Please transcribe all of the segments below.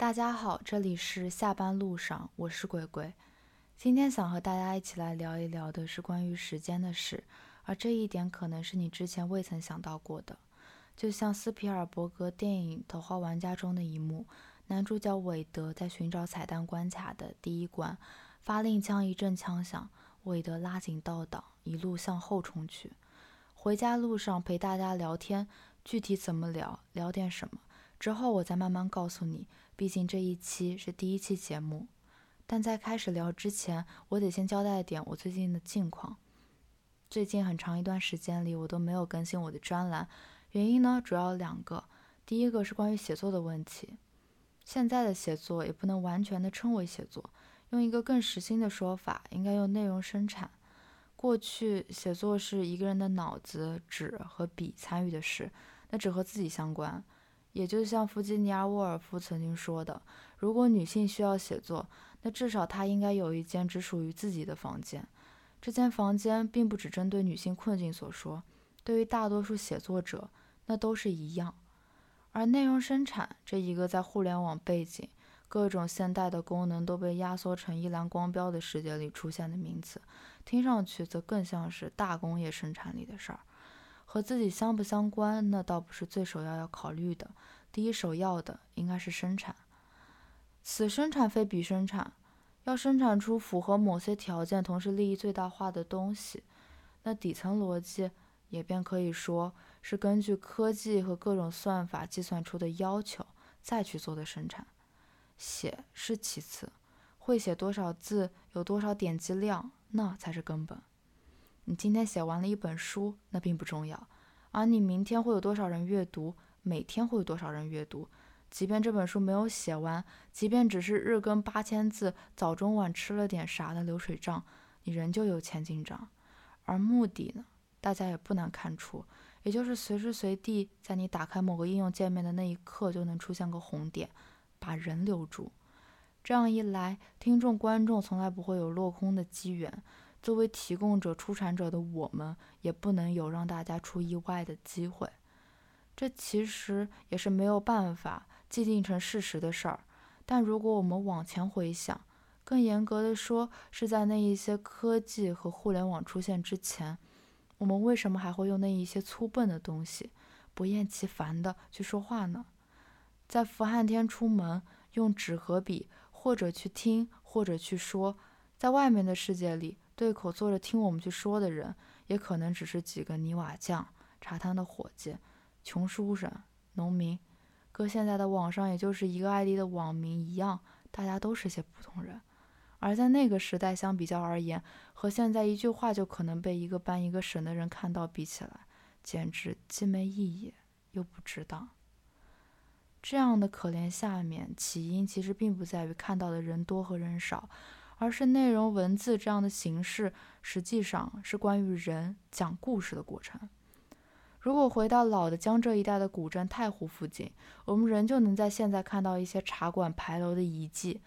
大家好，这里是下班路上，我是鬼鬼。今天想和大家一起来聊一聊的是关于时间的事，而这一点可能是你之前未曾想到过的。就像斯皮尔伯格电影《头号玩家》中的一幕，男主角韦德在寻找彩蛋关卡的第一关，发令枪一阵枪响，韦德拉紧倒档，一路向后冲去。回家路上陪大家聊天，具体怎么聊，聊点什么，之后我再慢慢告诉你。毕竟这一期是第一期节目，但在开始聊之前，我得先交代一点我最近的近况。最近很长一段时间里，我都没有更新我的专栏，原因呢主要两个。第一个是关于写作的问题，现在的写作也不能完全的称为写作，用一个更实心的说法，应该用内容生产。过去写作是一个人的脑子、纸和笔参与的事，那只和自己相关。也就像弗吉尼亚·沃尔夫曾经说的：“如果女性需要写作，那至少她应该有一间只属于自己的房间。这间房间并不只针对女性困境所说，对于大多数写作者，那都是一样。而内容生产这一个在互联网背景、各种现代的功能都被压缩成一栏光标的世界里出现的名词，听上去则更像是大工业生产里的事儿。”和自己相不相关，那倒不是最首要要考虑的。第一首要的应该是生产，此生产非彼生产，要生产出符合某些条件，同时利益最大化的东西。那底层逻辑也便可以说是根据科技和各种算法计算出的要求再去做的生产。写是其次，会写多少字，有多少点击量，那才是根本。你今天写完了一本书，那并不重要，而你明天会有多少人阅读，每天会有多少人阅读，即便这本书没有写完，即便只是日更八千字，早中晚吃了点啥的流水账，你仍旧有前进账。而目的呢，大家也不难看出，也就是随时随地在你打开某个应用界面的那一刻，就能出现个红点，把人留住。这样一来，听众观众从来不会有落空的机缘。作为提供者、出产者的我们，也不能有让大家出意外的机会。这其实也是没有办法既定成事实的事儿。但如果我们往前回想，更严格的说，是在那一些科技和互联网出现之前，我们为什么还会用那一些粗笨的东西，不厌其烦的去说话呢？在伏旱天出门，用纸和笔，或者去听，或者去说，在外面的世界里。对口坐着听我们去说的人，也可能只是几个泥瓦匠、茶摊的伙计、穷书生、农民，搁现在的网上，也就是一个 ID 的网民一样，大家都是些普通人。而在那个时代相比较而言，和现在一句话就可能被一个班、一个省的人看到比起来，简直既没意义又不值当。这样的可怜下面，起因其实并不在于看到的人多和人少。而是内容文字这样的形式，实际上是关于人讲故事的过程。如果回到老的江浙一带的古镇太湖附近，我们仍旧能在现在看到一些茶馆牌楼的遗迹；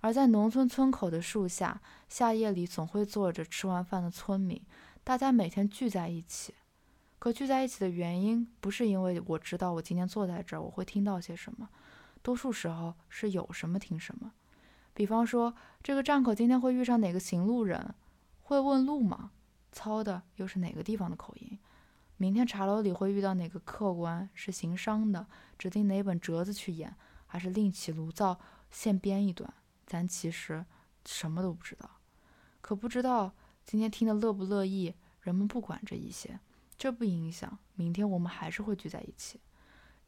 而在农村村口的树下，夏夜里总会坐着吃完饭的村民，大家每天聚在一起。可聚在一起的原因，不是因为我知道我今天坐在这儿我会听到些什么，多数时候是有什么听什么。比方说，这个站口今天会遇上哪个行路人，会问路吗？操的又是哪个地方的口音？明天茶楼里会遇到哪个客官是行商的，指定哪本折子去演，还是另起炉灶现编一段？咱其实什么都不知道。可不知道今天听得乐不乐意，人们不管这一些，这不影响明天我们还是会聚在一起。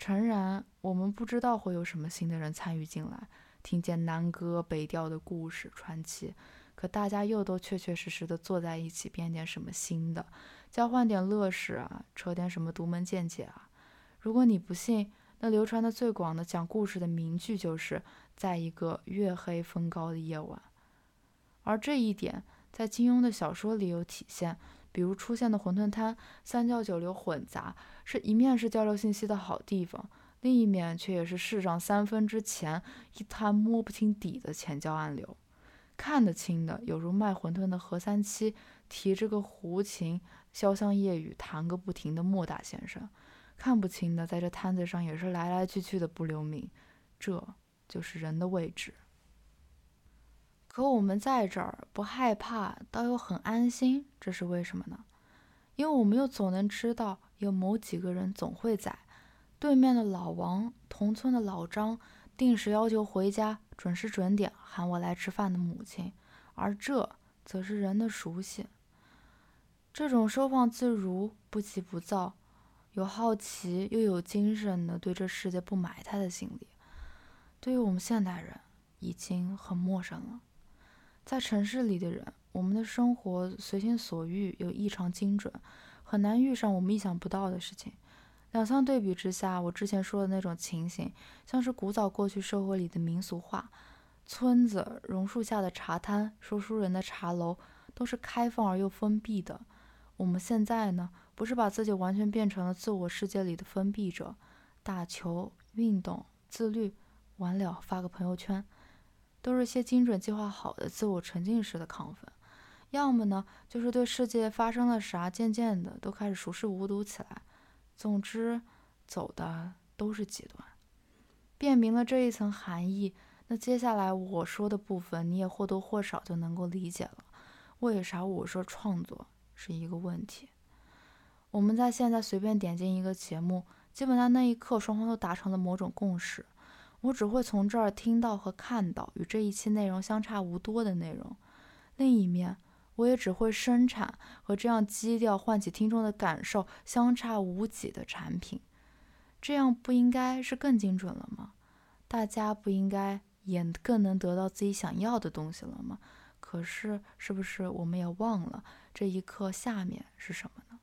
诚然，我们不知道会有什么新的人参与进来。听见南歌北调的故事传奇，可大家又都确确实实的坐在一起编点什么新的，交换点乐事啊，扯点什么独门见解啊。如果你不信，那流传的最广的讲故事的名句就是在一个月黑风高的夜晚。而这一点在金庸的小说里有体现，比如出现的馄饨摊，三教九流混杂，是一面是交流信息的好地方。另一面却也是世上三分之钱一滩摸不清底的钱交暗流，看得清的有如卖馄饨的何三七，提着个胡琴潇湘夜雨弹个不停的莫大先生；看不清的在这摊子上也是来来去去的不留名，这就是人的位置。可我们在这儿不害怕，倒又很安心，这是为什么呢？因为我们又总能知道，有某几个人总会在。对面的老王，同村的老张，定时要求回家，准时准点喊我来吃饭的母亲，而这则是人的熟悉。这种收放自如、不急不躁、有好奇又有精神的对这世界不埋汰的心理，对于我们现代人已经很陌生了。在城市里的人，我们的生活随心所欲又异常精准，很难遇上我们意想不到的事情。两相对比之下，我之前说的那种情形，像是古早过去社会里的民俗话，村子、榕树下的茶摊、说书人的茶楼，都是开放而又封闭的。我们现在呢，不是把自己完全变成了自我世界里的封闭者，打球、运动、自律，完了发个朋友圈。都是些精准计划好的自我沉浸式的亢奋，要么呢就是对世界发生了啥，渐渐的都开始熟视无睹起来。总之，走的都是极端。辨明了这一层含义，那接下来我说的部分，你也或多或少就能够理解了。为啥我说创作是一个问题？我们在现在随便点进一个节目，基本上那一刻双方都达成了某种共识。我只会从这儿听到和看到与这一期内容相差无多的内容，另一面，我也只会生产和这样基调唤起听众的感受相差无几的产品。这样不应该是更精准了吗？大家不应该也更能得到自己想要的东西了吗？可是，是不是我们也忘了这一刻下面是什么呢？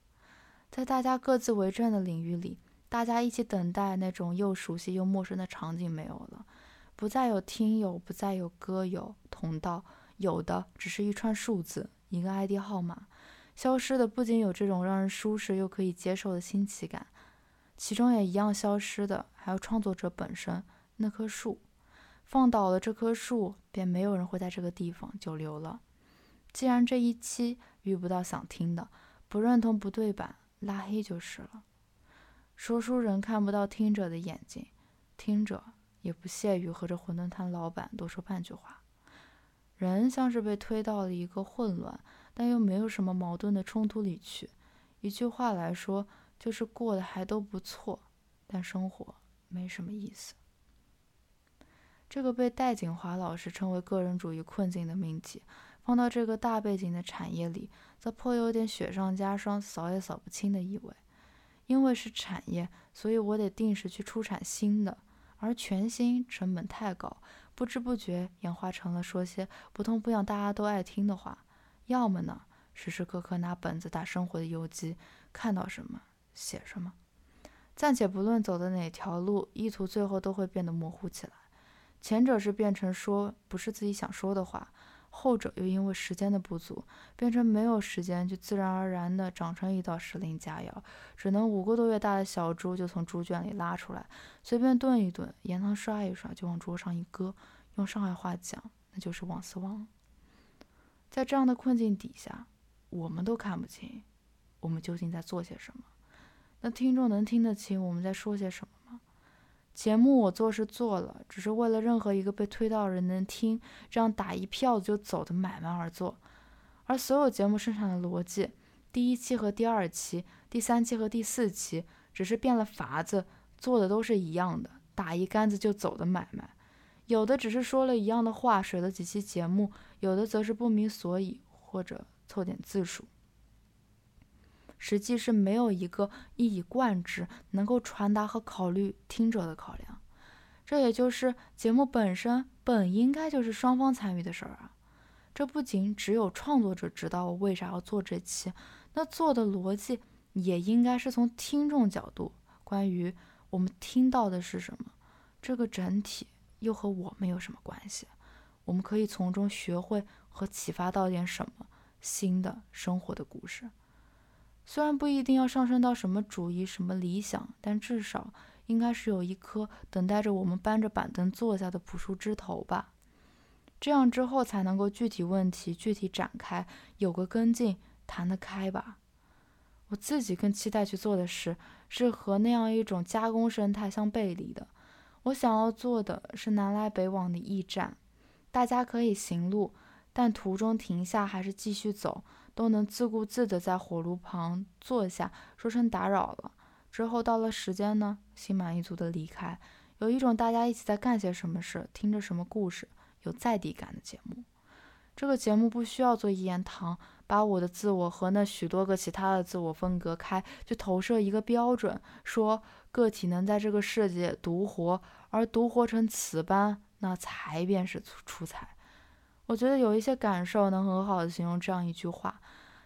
在大家各自为政的领域里。大家一起等待那种又熟悉又陌生的场景没有了，不再有听友，不再有歌友同道，有的只是一串数字，一个 ID 号码。消失的不仅有这种让人舒适又可以接受的新奇感，其中也一样消失的还有创作者本身那棵树。放倒了这棵树，便没有人会在这个地方久留了。既然这一期遇不到想听的，不认同不对版，拉黑就是了。说书人看不到听者的眼睛，听者也不屑于和这馄饨摊老板多说半句话。人像是被推到了一个混乱但又没有什么矛盾的冲突里去。一句话来说，就是过得还都不错，但生活没什么意思。这个被戴锦华老师称为个人主义困境的命题，放到这个大背景的产业里，则颇有点雪上加霜、扫也扫不清的意味。因为是产业，所以我得定时去出产新的，而全新成本太高，不知不觉演化成了说些不痛不痒大家都爱听的话。要么呢，时时刻刻拿本子打生活的游击，看到什么写什么。暂且不论走的哪条路，意图最后都会变得模糊起来。前者是变成说不是自己想说的话。后者又因为时间的不足，变成没有时间，就自然而然地长成一道时令佳肴，只能五个多月大的小猪就从猪圈里拉出来，随便炖一炖，盐汤刷一刷，就往桌上一搁。用上海话讲，那就是王思王。在这样的困境底下，我们都看不清我们究竟在做些什么。那听众能听得清我们在说些什么？节目我做是做了，只是为了任何一个被推到的人能听，这样打一票子就走的买卖而做。而所有节目生产的逻辑，第一期和第二期，第三期和第四期，只是变了法子，做的都是一样的，打一竿子就走的买卖。有的只是说了一样的话，水了几期节目；有的则是不明所以，或者凑点字数。实际是没有一个一以贯之能够传达和考虑听者的考量，这也就是节目本身本应该就是双方参与的事儿啊。这不仅只有创作者知道我为啥要做这期，那做的逻辑也应该是从听众角度，关于我们听到的是什么，这个整体又和我们有什么关系？我们可以从中学会和启发到点什么新的生活的故事。虽然不一定要上升到什么主义、什么理想，但至少应该是有一颗等待着我们搬着板凳坐下的朴树枝头吧。这样之后才能够具体问题具体展开，有个跟进，谈得开吧。我自己更期待去做的事，是和那样一种加工生态相背离的。我想要做的是南来北往的驿站，大家可以行路，但途中停下还是继续走，都能自顾自地在火炉旁坐下，说声打扰了。之后到了时间呢，心满意足地离开，有一种大家一起在干些什么事，听着什么故事，有在地感的节目。这个节目不需要做一言堂，把我的自我和那许多个其他的自我分隔开，去投射一个标准，说个体能在这个世界独活。而独活成此般，那才便是出出彩。我觉得有一些感受能很好的形容这样一句话：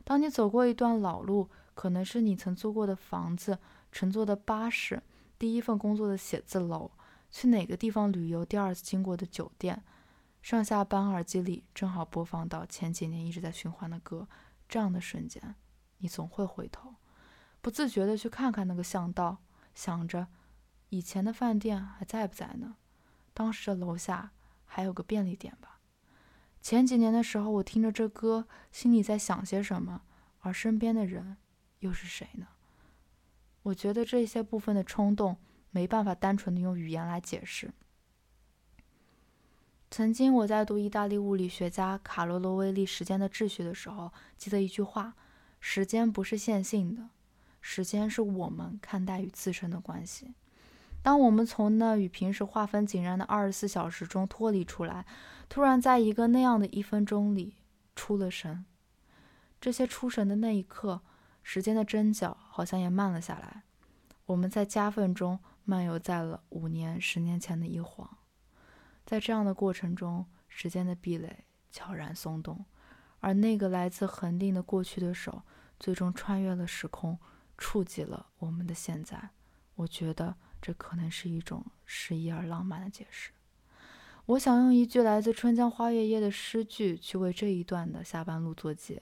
当你走过一段老路，可能是你曾租过的房子、乘坐的巴士、第一份工作的写字楼、去哪个地方旅游第二次经过的酒店，上下班耳机里正好播放到前几年一直在循环的歌，这样的瞬间，你总会回头，不自觉的去看看那个巷道，想着。以前的饭店还在不在呢？当时的楼下还有个便利店吧？前几年的时候，我听着这歌，心里在想些什么？而身边的人又是谁呢？我觉得这些部分的冲动没办法单纯的用语言来解释。曾经我在读意大利物理学家卡罗罗威利《时间的秩序》的时候，记得一句话：时间不是线性的，时间是我们看待与自身的关系。当我们从那与平时划分井然的二十四小时中脱离出来，突然在一个那样的一分钟里出了神，这些出神的那一刻，时间的针脚好像也慢了下来。我们在夹缝中漫游在了五年、十年前的一晃，在这样的过程中，时间的壁垒悄然松动，而那个来自恒定的过去的手，最终穿越了时空，触及了我们的现在。我觉得。这可能是一种诗意而浪漫的解释。我想用一句来自《春江花月夜》的诗句去为这一段的下半路作结。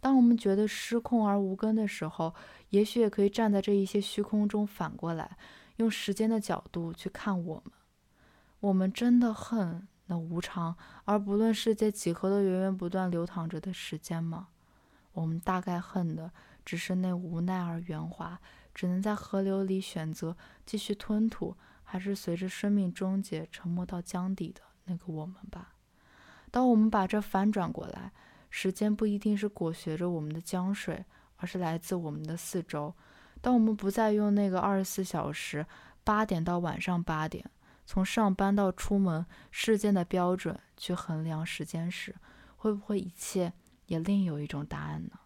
当我们觉得失控而无根的时候，也许也可以站在这一些虚空中，反过来用时间的角度去看我们。我们真的恨那无常而不论世界几何的源源不断流淌着的时间吗？我们大概恨的只是那无奈而圆滑。只能在河流里选择继续吞吐，还是随着生命终结沉没到江底的那个我们吧。当我们把这反转过来，时间不一定是裹挟着我们的江水，而是来自我们的四周。当我们不再用那个二十四小时八点到晚上八点，从上班到出门事件的标准去衡量时间时，会不会一切也另有一种答案呢？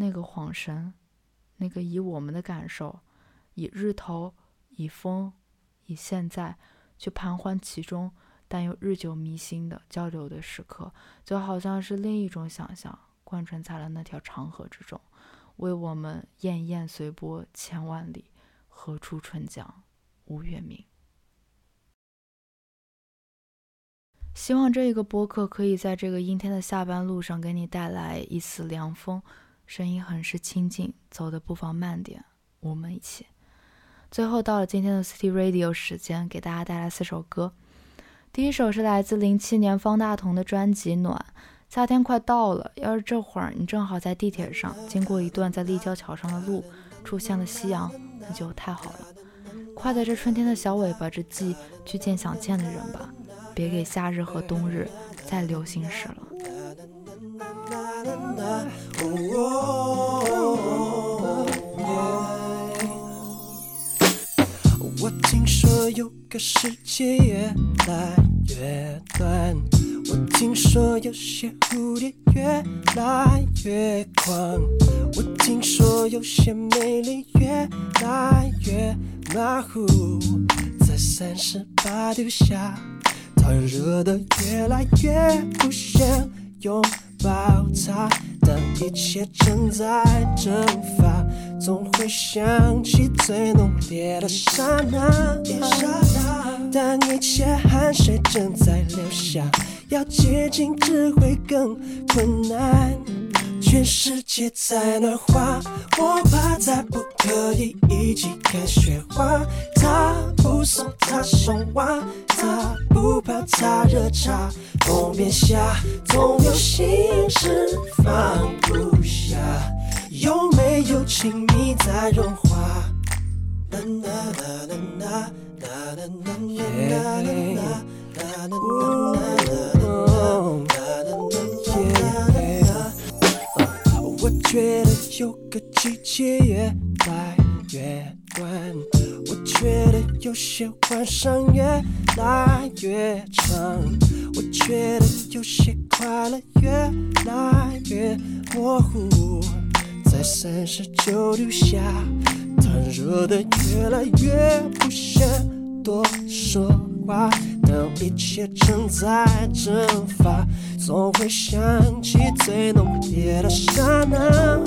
那个恍神。那个以我们的感受，以日头，以风，以现在，去盘桓其中，但又日久弥新的交流的时刻，就好像是另一种想象贯穿在了那条长河之中，为我们滟滟随波千万里，何处春江无月明。希望这一个播客可以在这个阴天的下班路上给你带来一丝凉风。声音很是清静，走的不妨慢点，我们一起。最后到了今天的 City Radio 时间，给大家带来四首歌。第一首是来自零七年方大同的专辑《暖》。夏天快到了，要是这会儿你正好在地铁上经过一段在立交桥上的路，出现了夕阳，那就太好了。快在这春天的小尾巴之际去见想见的人吧，别给夏日和冬日再留心事了。我听说有个世界越来越短，我听说有些蝴蝶越来越狂，我听说有些美丽越来越马虎，在三十八度下，它热得越来越不想拥抱它。当一切正在蒸发，总会想起最浓烈的刹那。当一切汗水正在流下，要接近只会更困难。全世界在暖化，我怕再不可以一起看雪花。他不送，他送花，他不泡他热茶。封面下总有心事放不下，有没有亲密在融化？我觉得有个季节越来越短，我觉得有些晚上越来越长，我觉得有些快乐越来越模糊，在三十九度下，它热的越来越不想多说话。当一切正在蒸发，总会想起最浓烈的刹那。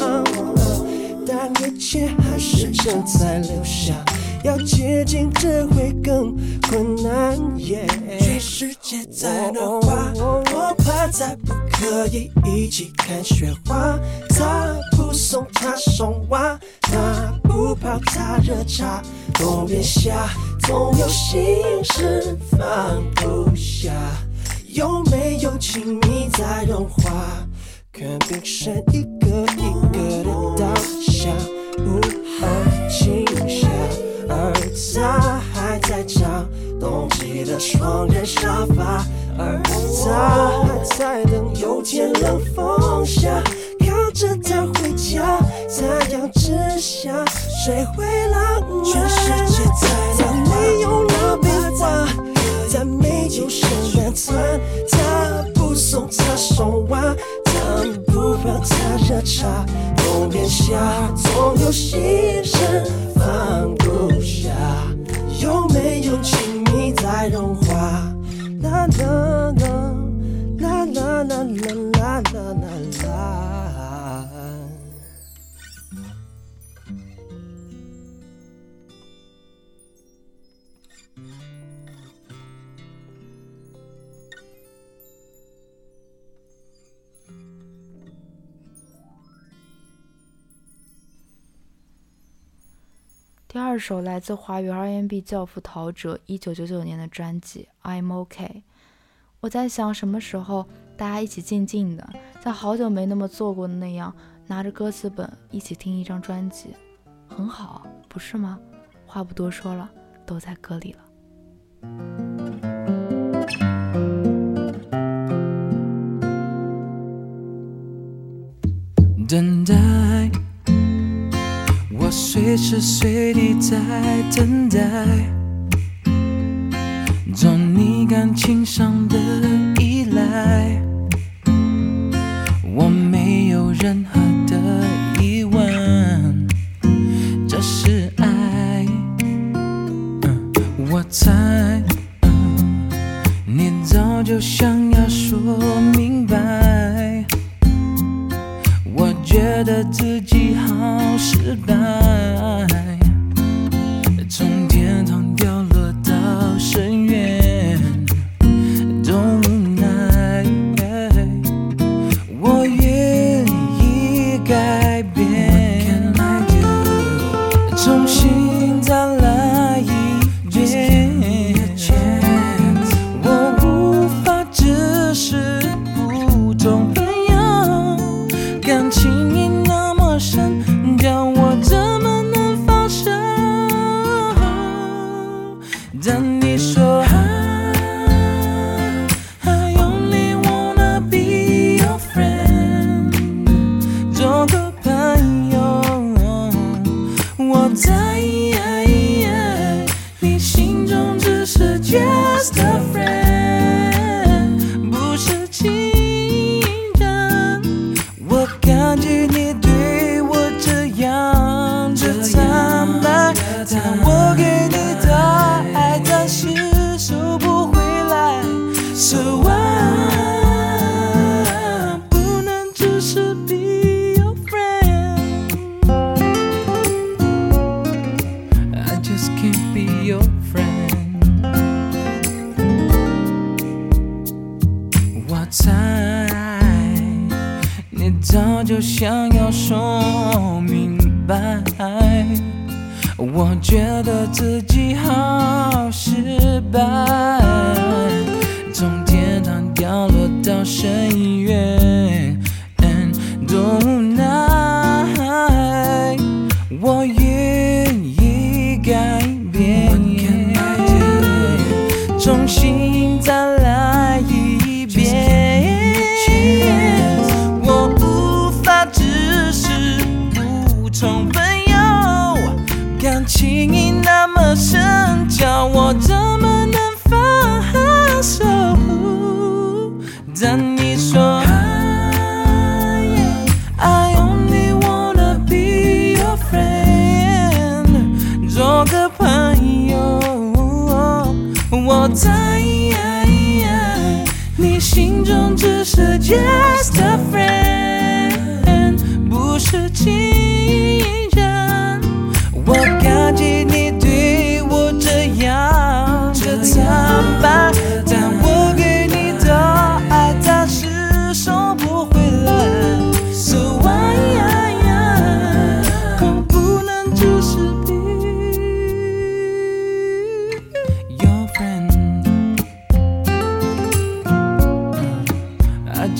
但一切还是正在留下，要接近只会更困难。全世界在融化，我怕再不可以一起看雪花。他不送他送花，他不泡他热茶。冬变夏，总有心事放不下。有没有亲密在融化？看冰山一个一个的倒下，无二惊吓，而他还在找冬季的双人沙发，而他还在等有天冷风下，靠着他回家，太阳之下，谁会浪漫？全世界在有了变化，他没有圣诞餐，他不送他送花。他不泡他热茶，冬变夏，总有心事放不下。有没有亲密在融化？啦啦啦啦啦啦啦啦啦啦。第二首来自华语 R&B 教父陶喆一九九九年的专辑《I'm OK》。我在想，什么时候大家一起静静的，像好久没那么做过的那样，拿着歌词本一起听一张专辑，很好，不是吗？话不多说了，都在歌里了。等待，随时随地在等待，做你感情上的依赖，我没有任何的疑问，这是爱。我猜，你早就想要说明白。我觉得自己失败。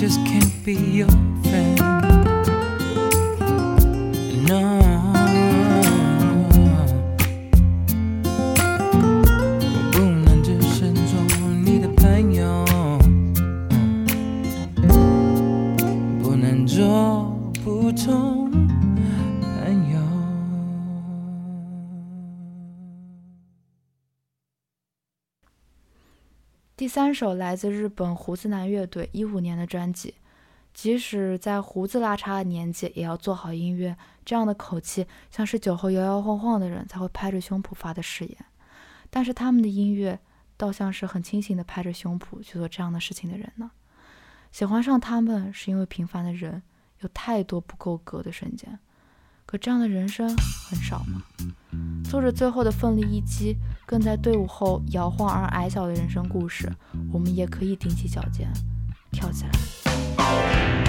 just can't be yours. 三首来自日本胡子男乐队一五年的专辑即使在胡子拉碴的年纪也要做好音乐这样的口气像是酒后摇摇晃晃的人才会拍着胸脯发的誓言。但是他们的音乐倒像是很清醒的拍着胸脯去做这样的事情的人呢。喜欢上他们是因为平凡的人有太多不够格的瞬间可这样的人生很少吗做着最后的奋力一击跟在队伍后摇晃而矮小的人生故事我们也可以踮起脚尖跳起来。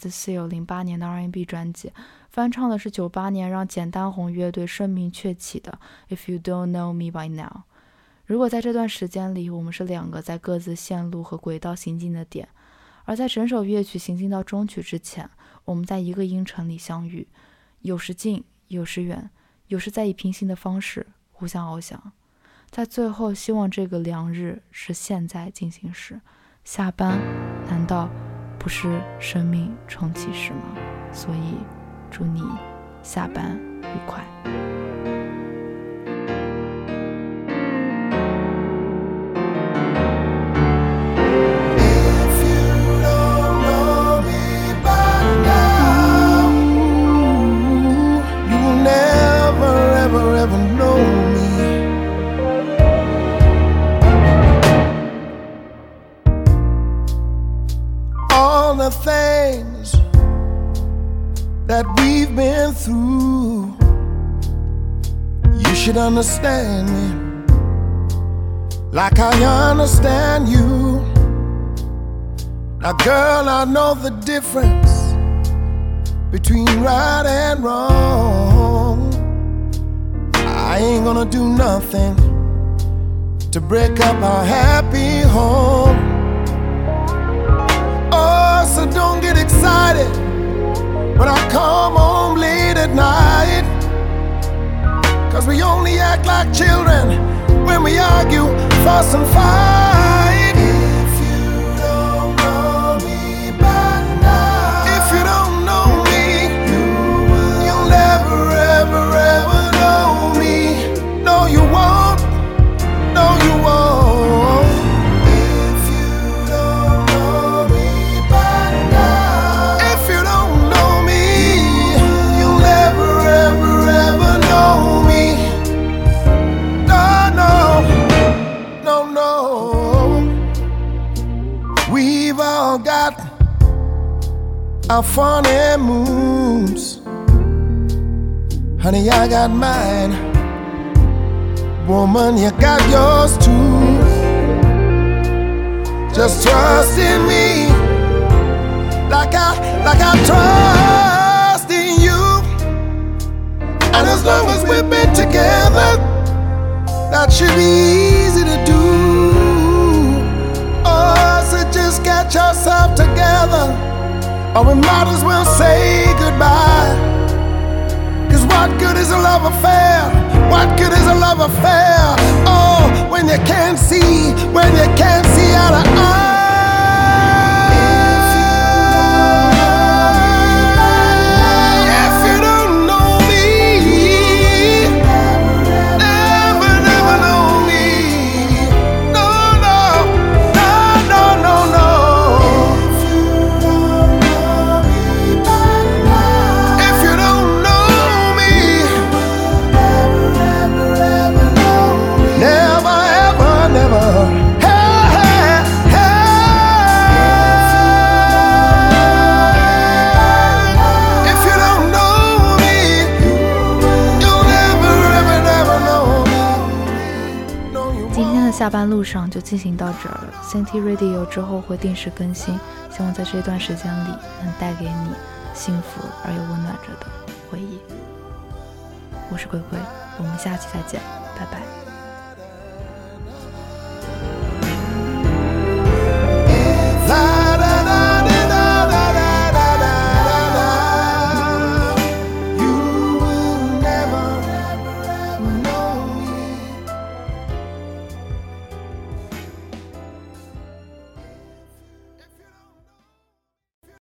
自 Seal 零八年的 R&B 专辑，翻唱的是九八年让简单红乐队声名鹊起的《If You Don't Know Me By Now》。如果在这段时间里，我们是两个在各自线路和轨道行进的点，而在整首乐曲行进到终曲之前，我们在一个音程里相遇，有时近，有时远，有时在以平行的方式互相翱翔。在最后，希望这个良日是现在进行时。下班，难道不是生命重启时吗？所以，祝你下班愉快。Understand me like I understand you. Now, girl, I know the difference between right and wrong. I ain't gonna do nothing to break up our happy home. Oh, so don't get excited when I come home late at night. Cause we only act like children when we argue, fuss, and fight. Funny moves. Honey, I got mine. Woman, you got yours too. Just trust in me, like I, like I trust in you. And as long as we've been together, that should be easy to do. Oh, so just get yourself together, or we might as well say goodbye. Cause what good is a love affair? What good is a love affair? Oh, when you can't see, when you can't see out of eye. 上就进行到这儿了。CT Radio 之后会定时更新，希望在这段时间里能带给你幸福而又温暖着的回忆。我是鬼鬼，我们下期再见，拜拜。